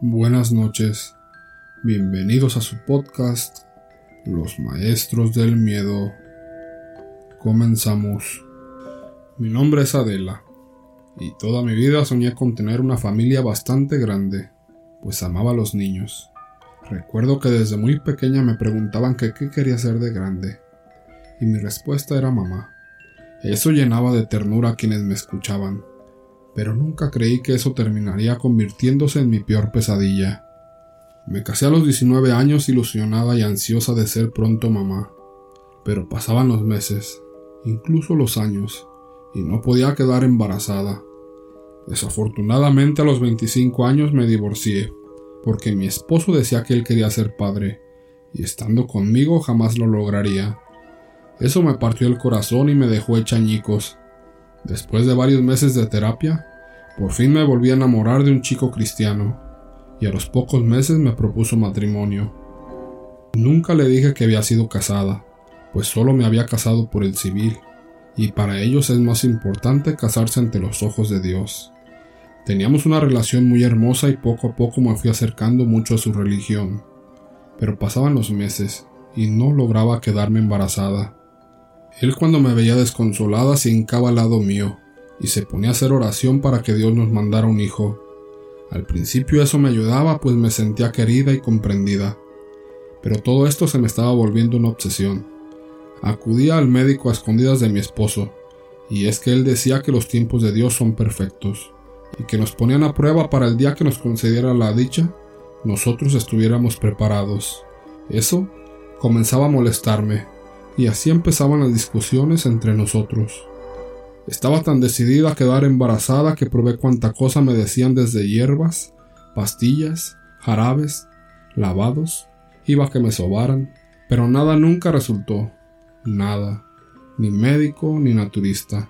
buenas noches, bienvenidos a su podcast Los Maestros del Miedo. Comenzamos. Mi nombre es Adela y toda mi vida soñé con tener una familia bastante grande, pues amaba a los niños. Recuerdo que desde muy pequeña me preguntaban qué quería ser de grande, y mi respuesta era mamá. Eso llenaba de ternura a quienes me escuchaban pero nunca creí que eso terminaría convirtiéndose en mi peor pesadilla. Me casé a los 19 años ilusionada y ansiosa de ser pronto mamá, pero pasaban los meses, incluso los años, y no podía quedar embarazada. Desafortunadamente a los 25 años me divorcié, porque mi esposo decía que él quería ser padre, y estando conmigo jamás lo lograría. Eso me partió el corazón y me dejó hecha añicos, Después de varios meses de terapia, por fin me volví a enamorar de un chico cristiano, y a los pocos meses me propuso matrimonio. Nunca le dije que había sido casada, pues solo me había casado por el civil, y para ellos es más importante casarse ante los ojos de Dios. Teníamos una relación muy hermosa y poco a poco me fui acercando mucho a su religión, pero pasaban los meses y no lograba quedarme embarazada. Él cuando me veía desconsolada se hincaba al lado mío y se ponía a hacer oración para que Dios nos mandara un hijo. Al principio eso me ayudaba pues me sentía querida y comprendida, pero todo esto se me estaba volviendo una obsesión. Acudía al médico a escondidas de mi esposo, y es que él decía que los tiempos de Dios son perfectos, y que nos ponían a prueba para el día que nos concediera la dicha, nosotros estuviéramos preparados. Eso comenzaba a molestarme, y así empezaban las discusiones entre nosotros. Estaba tan decidida a quedar embarazada que probé cuanta cosa me decían desde hierbas, pastillas, jarabes, lavados, iba a que me sobaran, pero nada nunca resultó, nada, ni médico ni naturista.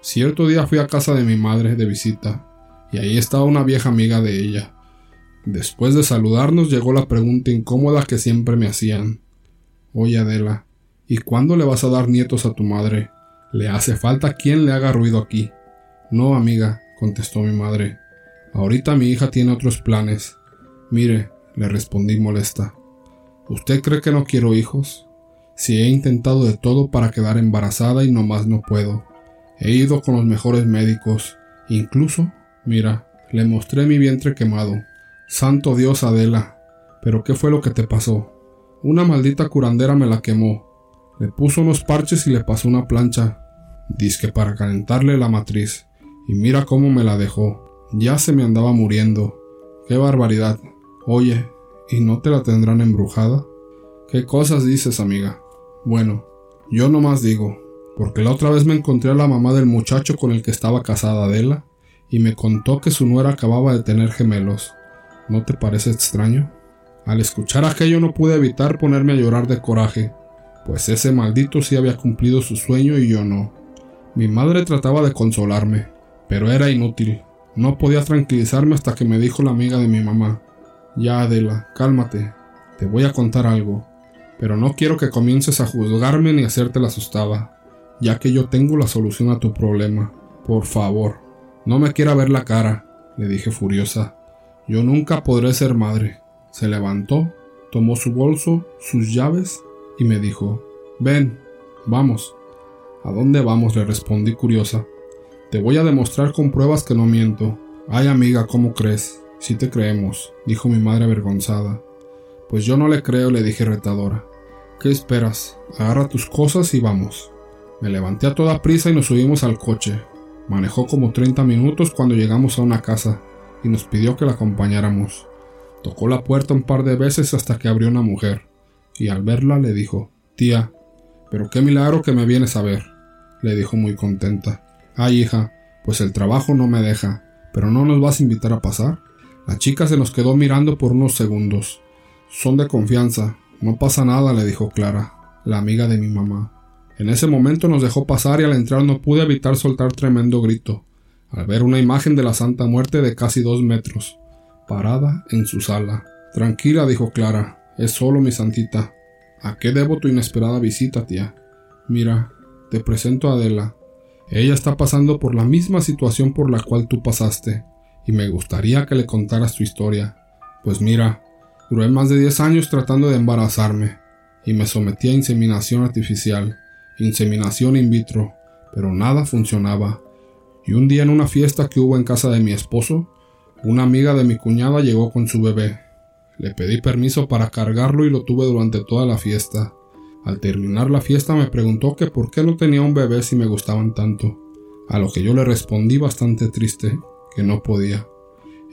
Cierto día fui a casa de mi madre de visita, y ahí estaba una vieja amiga de ella. Después de saludarnos llegó la pregunta incómoda que siempre me hacían. Oye Adela, ¿Y cuándo le vas a dar nietos a tu madre? Le hace falta quien le haga ruido aquí. No, amiga, contestó mi madre. Ahorita mi hija tiene otros planes. Mire, le respondí molesta. ¿Usted cree que no quiero hijos? Si he intentado de todo para quedar embarazada y no más no puedo. He ido con los mejores médicos. Incluso, mira, le mostré mi vientre quemado. Santo Dios, Adela. ¿Pero qué fue lo que te pasó? Una maldita curandera me la quemó. Le puso unos parches y le pasó una plancha, disque para calentarle la matriz. Y mira cómo me la dejó. Ya se me andaba muriendo. ¡Qué barbaridad! Oye, ¿y no te la tendrán embrujada? ¿Qué cosas dices, amiga? Bueno, yo no más digo, porque la otra vez me encontré a la mamá del muchacho con el que estaba casada Adela, y me contó que su nuera acababa de tener gemelos. ¿No te parece extraño? Al escuchar aquello no pude evitar ponerme a llorar de coraje, pues ese maldito sí había cumplido su sueño y yo no. Mi madre trataba de consolarme, pero era inútil. No podía tranquilizarme hasta que me dijo la amiga de mi mamá. Ya, Adela, cálmate. Te voy a contar algo. Pero no quiero que comiences a juzgarme ni a hacerte la asustada, ya que yo tengo la solución a tu problema. Por favor, no me quiera ver la cara, le dije furiosa. Yo nunca podré ser madre. Se levantó, tomó su bolso, sus llaves y me dijo, Ven, vamos. ¿A dónde vamos? le respondí curiosa. Te voy a demostrar con pruebas que no miento. Ay amiga, ¿cómo crees? Si te creemos, dijo mi madre avergonzada. Pues yo no le creo, le dije retadora. ¿Qué esperas? Agarra tus cosas y vamos. Me levanté a toda prisa y nos subimos al coche. Manejó como 30 minutos cuando llegamos a una casa y nos pidió que la acompañáramos. Tocó la puerta un par de veces hasta que abrió una mujer y al verla le dijo Tía, pero qué milagro que me vienes a ver, le dijo muy contenta. Ay, hija, pues el trabajo no me deja, pero no nos vas a invitar a pasar. La chica se nos quedó mirando por unos segundos. Son de confianza, no pasa nada, le dijo Clara, la amiga de mi mamá. En ese momento nos dejó pasar y al entrar no pude evitar soltar tremendo grito, al ver una imagen de la Santa Muerte de casi dos metros, parada en su sala. Tranquila, dijo Clara, es solo mi santita. ¿A qué debo tu inesperada visita, tía? Mira, te presento a Adela. Ella está pasando por la misma situación por la cual tú pasaste, y me gustaría que le contaras tu historia. Pues mira, duré más de 10 años tratando de embarazarme y me sometí a inseminación artificial, inseminación in vitro, pero nada funcionaba. Y un día en una fiesta que hubo en casa de mi esposo, una amiga de mi cuñada llegó con su bebé. Le pedí permiso para cargarlo y lo tuve durante toda la fiesta. Al terminar la fiesta me preguntó que por qué no tenía un bebé si me gustaban tanto, a lo que yo le respondí bastante triste, que no podía.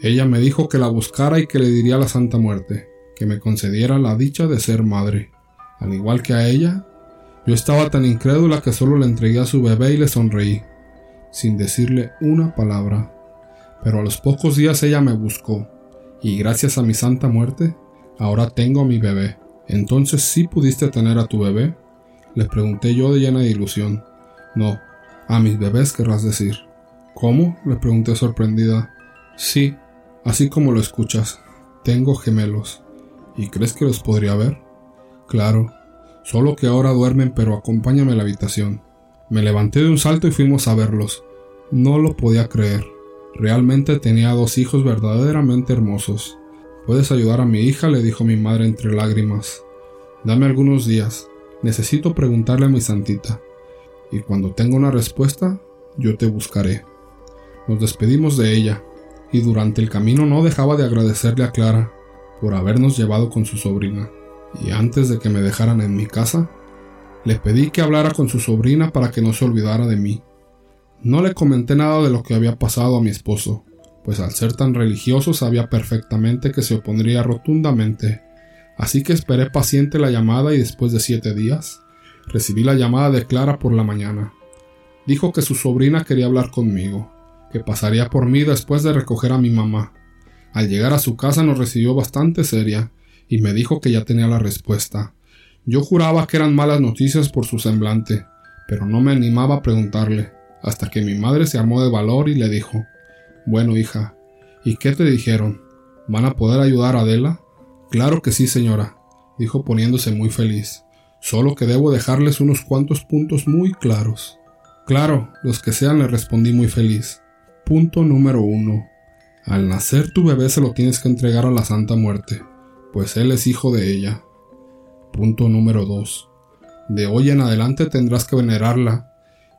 Ella me dijo que la buscara y que le diría la Santa Muerte, que me concediera la dicha de ser madre. Al igual que a ella, yo estaba tan incrédula que solo le entregué a su bebé y le sonreí, sin decirle una palabra. Pero a los pocos días ella me buscó, y gracias a mi santa muerte, ahora tengo a mi bebé. Entonces sí pudiste tener a tu bebé? Le pregunté yo de llena de ilusión. No, a mis bebés querrás decir. ¿Cómo? le pregunté sorprendida. Sí, así como lo escuchas. Tengo gemelos. ¿Y crees que los podría ver? Claro, solo que ahora duermen, pero acompáñame a la habitación. Me levanté de un salto y fuimos a verlos. No lo podía creer. Realmente tenía dos hijos verdaderamente hermosos. Puedes ayudar a mi hija, le dijo mi madre entre lágrimas. Dame algunos días. Necesito preguntarle a mi santita. Y cuando tenga una respuesta, yo te buscaré. Nos despedimos de ella, y durante el camino no dejaba de agradecerle a Clara por habernos llevado con su sobrina y antes de que me dejaran en mi casa, le pedí que hablara con su sobrina para que no se olvidara de mí. No le comenté nada de lo que había pasado a mi esposo, pues al ser tan religioso sabía perfectamente que se opondría rotundamente. Así que esperé paciente la llamada y después de siete días, recibí la llamada de Clara por la mañana. Dijo que su sobrina quería hablar conmigo, que pasaría por mí después de recoger a mi mamá. Al llegar a su casa nos recibió bastante seria y me dijo que ya tenía la respuesta. Yo juraba que eran malas noticias por su semblante, pero no me animaba a preguntarle, hasta que mi madre se armó de valor y le dijo Bueno, hija, ¿y qué te dijeron? ¿Van a poder ayudar a Adela? Claro que sí, señora, dijo poniéndose muy feliz. Solo que debo dejarles unos cuantos puntos muy claros. Claro, los que sean, le respondí muy feliz. Punto número uno. Al nacer tu bebé se lo tienes que entregar a la Santa Muerte pues él es hijo de ella. Punto número 2. De hoy en adelante tendrás que venerarla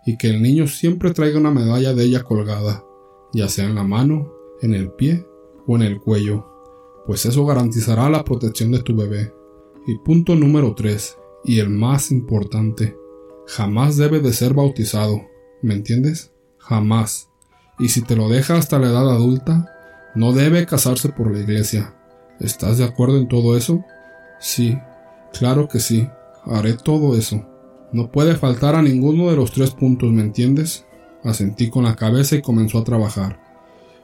y que el niño siempre traiga una medalla de ella colgada, ya sea en la mano, en el pie o en el cuello, pues eso garantizará la protección de tu bebé. Y punto número 3, y el más importante, jamás debe de ser bautizado, ¿me entiendes? Jamás. Y si te lo deja hasta la edad adulta, no debe casarse por la iglesia, ¿Estás de acuerdo en todo eso? Sí, claro que sí, haré todo eso. No puede faltar a ninguno de los tres puntos, ¿me entiendes? Asentí con la cabeza y comenzó a trabajar.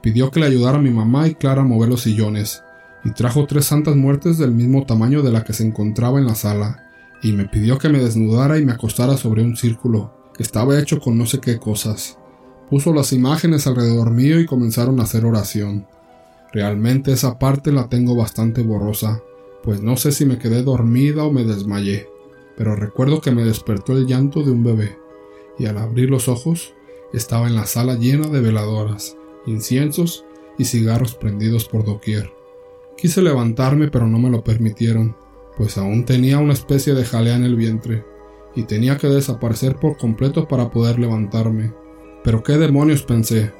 Pidió que le ayudara a mi mamá y Clara a mover los sillones, y trajo tres santas muertes del mismo tamaño de la que se encontraba en la sala, y me pidió que me desnudara y me acostara sobre un círculo, que estaba hecho con no sé qué cosas. Puso las imágenes alrededor mío y comenzaron a hacer oración. Realmente esa parte la tengo bastante borrosa, pues no sé si me quedé dormida o me desmayé, pero recuerdo que me despertó el llanto de un bebé, y al abrir los ojos estaba en la sala llena de veladoras, inciensos y cigarros prendidos por doquier. Quise levantarme pero no me lo permitieron, pues aún tenía una especie de jalea en el vientre, y tenía que desaparecer por completo para poder levantarme. Pero qué demonios pensé,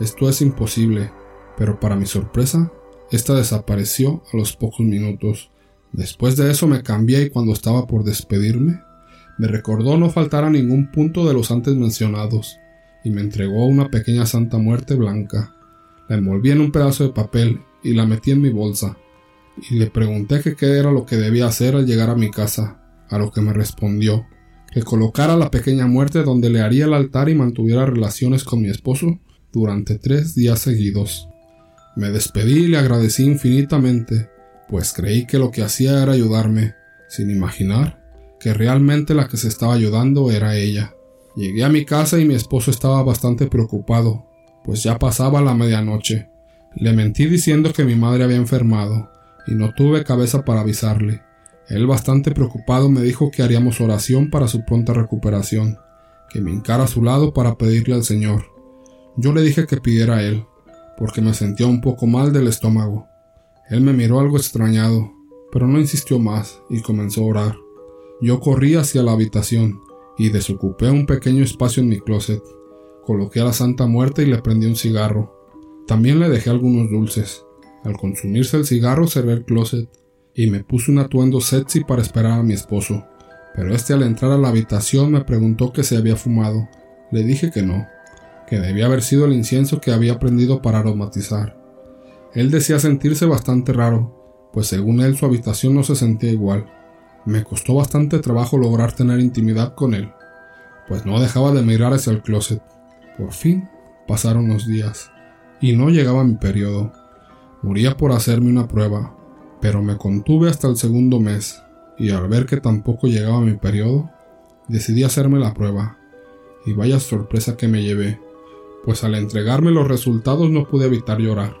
esto es imposible, pero para mi sorpresa, esta desapareció a los pocos minutos. Después de eso me cambié y cuando estaba por despedirme, me recordó no faltar a ningún punto de los antes mencionados, y me entregó una pequeña santa muerte blanca. La envolví en un pedazo de papel y la metí en mi bolsa, y le pregunté qué era lo que debía hacer al llegar a mi casa, a lo que me respondió que colocara la pequeña muerte donde le haría el altar y mantuviera relaciones con mi esposo durante tres días seguidos. Me despedí y le agradecí infinitamente, pues creí que lo que hacía era ayudarme, sin imaginar que realmente la que se estaba ayudando era ella. Llegué a mi casa y mi esposo estaba bastante preocupado, pues ya pasaba la medianoche. Le mentí diciendo que mi madre había enfermado, y no tuve cabeza para avisarle. Él bastante preocupado me dijo que haríamos oración para su pronta recuperación, que me hincara a su lado para pedirle al Señor. Yo le dije que pidiera a él, porque me sentía un poco mal del estómago. Él me miró algo extrañado, pero no insistió más y comenzó a orar. Yo corrí hacia la habitación y desocupé un pequeño espacio en mi closet. Coloqué a la Santa Muerte y le prendí un cigarro. También le dejé algunos dulces. Al consumirse el cigarro cerré el closet y me puse un atuendo sexy para esperar a mi esposo. Pero este al entrar a la habitación me preguntó que se había fumado. Le dije que no, que debía haber sido el incienso que había prendido para aromatizar. Él decía sentirse bastante raro, pues según él su habitación no se sentía igual. Me costó bastante trabajo lograr tener intimidad con él, pues no dejaba de mirar hacia el closet. Por fin pasaron los días, y no llegaba mi periodo. Moría por hacerme una prueba, pero me contuve hasta el segundo mes, y al ver que tampoco llegaba mi periodo, decidí hacerme la prueba. Y vaya sorpresa que me llevé, pues al entregarme los resultados no pude evitar llorar,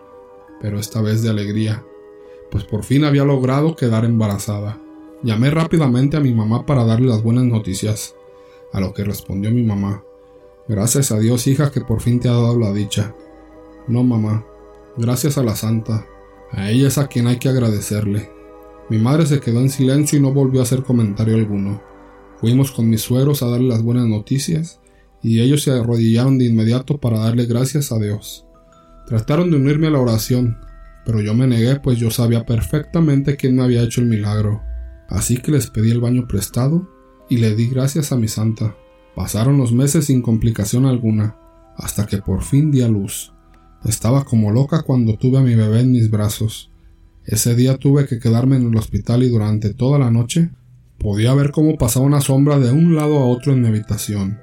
pero esta vez de alegría, pues por fin había logrado quedar embarazada. Llamé rápidamente a mi mamá para darle las buenas noticias, a lo que respondió mi mamá. Gracias a Dios, hija, que por fin te ha dado la dicha. No, mamá, gracias a la santa. A ella es a quien hay que agradecerle. Mi madre se quedó en silencio y no volvió a hacer comentario alguno. Fuimos con mis suegros a darle las buenas noticias y ellos se arrodillaron de inmediato para darle gracias a Dios. Trataron de unirme a la oración, pero yo me negué pues yo sabía perfectamente quién me había hecho el milagro. Así que les pedí el baño prestado y le di gracias a mi santa. Pasaron los meses sin complicación alguna, hasta que por fin di a luz. Estaba como loca cuando tuve a mi bebé en mis brazos. Ese día tuve que quedarme en el hospital y durante toda la noche podía ver cómo pasaba una sombra de un lado a otro en mi habitación.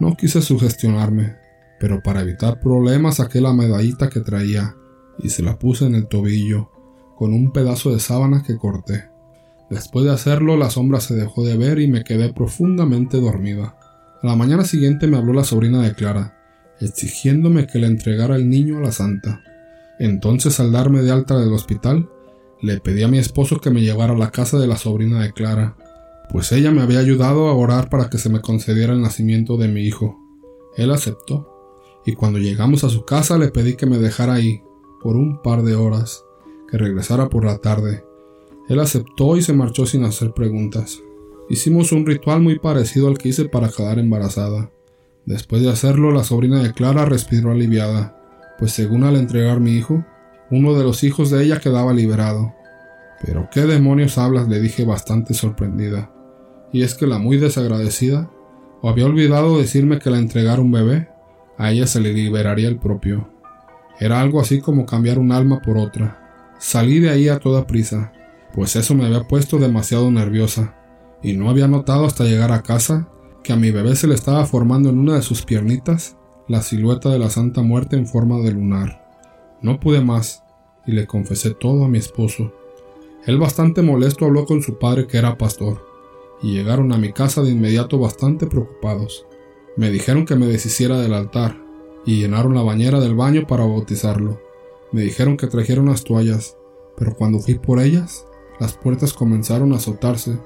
No quise sugestionarme, pero para evitar problemas saqué la medallita que traía y se la puse en el tobillo con un pedazo de sábana que corté. Después de hacerlo, la sombra se dejó de ver y me quedé profundamente dormida. A la mañana siguiente me habló la sobrina de Clara, exigiéndome que le entregara el niño a la santa. Entonces, al darme de alta del hospital, le pedí a mi esposo que me llevara a la casa de la sobrina de Clara, pues ella me había ayudado a orar para que se me concediera el nacimiento de mi hijo. Él aceptó, y cuando llegamos a su casa le pedí que me dejara ahí por un par de horas, que regresara por la tarde. Él aceptó y se marchó sin hacer preguntas. Hicimos un ritual muy parecido al que hice para quedar embarazada. Después de hacerlo, la sobrina de Clara respiró aliviada, pues según al entregar mi hijo, uno de los hijos de ella quedaba liberado. Pero qué demonios hablas, le dije bastante sorprendida. Y es que la muy desagradecida, o había olvidado decirme que la entregara un bebé, a ella se le liberaría el propio. Era algo así como cambiar un alma por otra. Salí de ahí a toda prisa, pues eso me había puesto demasiado nerviosa, y no había notado hasta llegar a casa que a mi bebé se le estaba formando en una de sus piernitas la silueta de la Santa Muerte en forma de lunar. No pude más, y le confesé todo a mi esposo. Él bastante molesto habló con su padre que era pastor, y llegaron a mi casa de inmediato bastante preocupados. Me dijeron que me deshiciera del altar, y llenaron la bañera del baño para bautizarlo. Me dijeron que trajera unas toallas, pero cuando fui por ellas, las puertas comenzaron a azotarse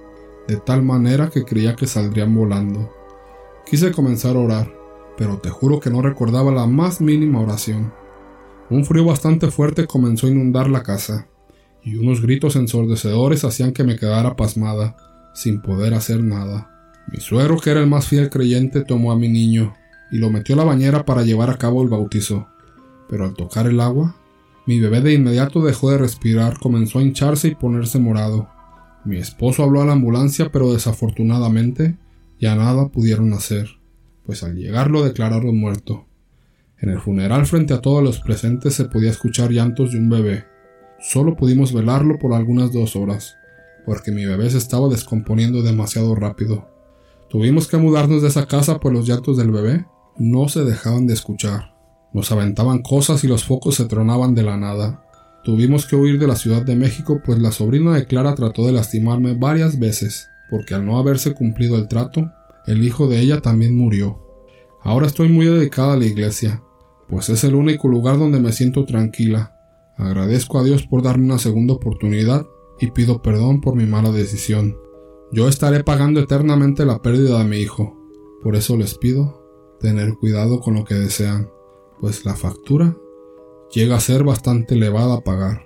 de tal manera que creía que saldrían volando. Quise comenzar a orar, pero te juro que no recordaba la más mínima oración. Un frío bastante fuerte comenzó a inundar la casa, y unos gritos ensordecedores hacían que me quedara pasmada, sin poder hacer nada. Mi suegro, que era el más fiel creyente, tomó a mi niño y lo metió a la bañera para llevar a cabo el bautizo. Pero al tocar el agua, mi bebé de inmediato dejó de respirar, comenzó a hincharse y ponerse morado. Mi esposo habló a la ambulancia, pero desafortunadamente ya nada pudieron hacer, pues al llegar lo declararon muerto. En el funeral frente a todos los presentes se podía escuchar llantos de un bebé. Solo pudimos velarlo por algunas dos horas, porque mi bebé se estaba descomponiendo demasiado rápido. Tuvimos que mudarnos de esa casa pues los llantos del bebé no se dejaban de escuchar. Nos aventaban cosas y los focos se tronaban de la nada. Tuvimos que huir de la Ciudad de México pues la sobrina de Clara trató de lastimarme varias veces, porque al no haberse cumplido el trato, el hijo de ella también murió. Ahora estoy muy dedicada a la iglesia, pues es el único lugar donde me siento tranquila. Agradezco a Dios por darme una segunda oportunidad y pido perdón por mi mala decisión. Yo estaré pagando eternamente la pérdida de mi hijo. Por eso les pido tener cuidado con lo que desean, pues la factura llega a ser bastante elevada a pagar.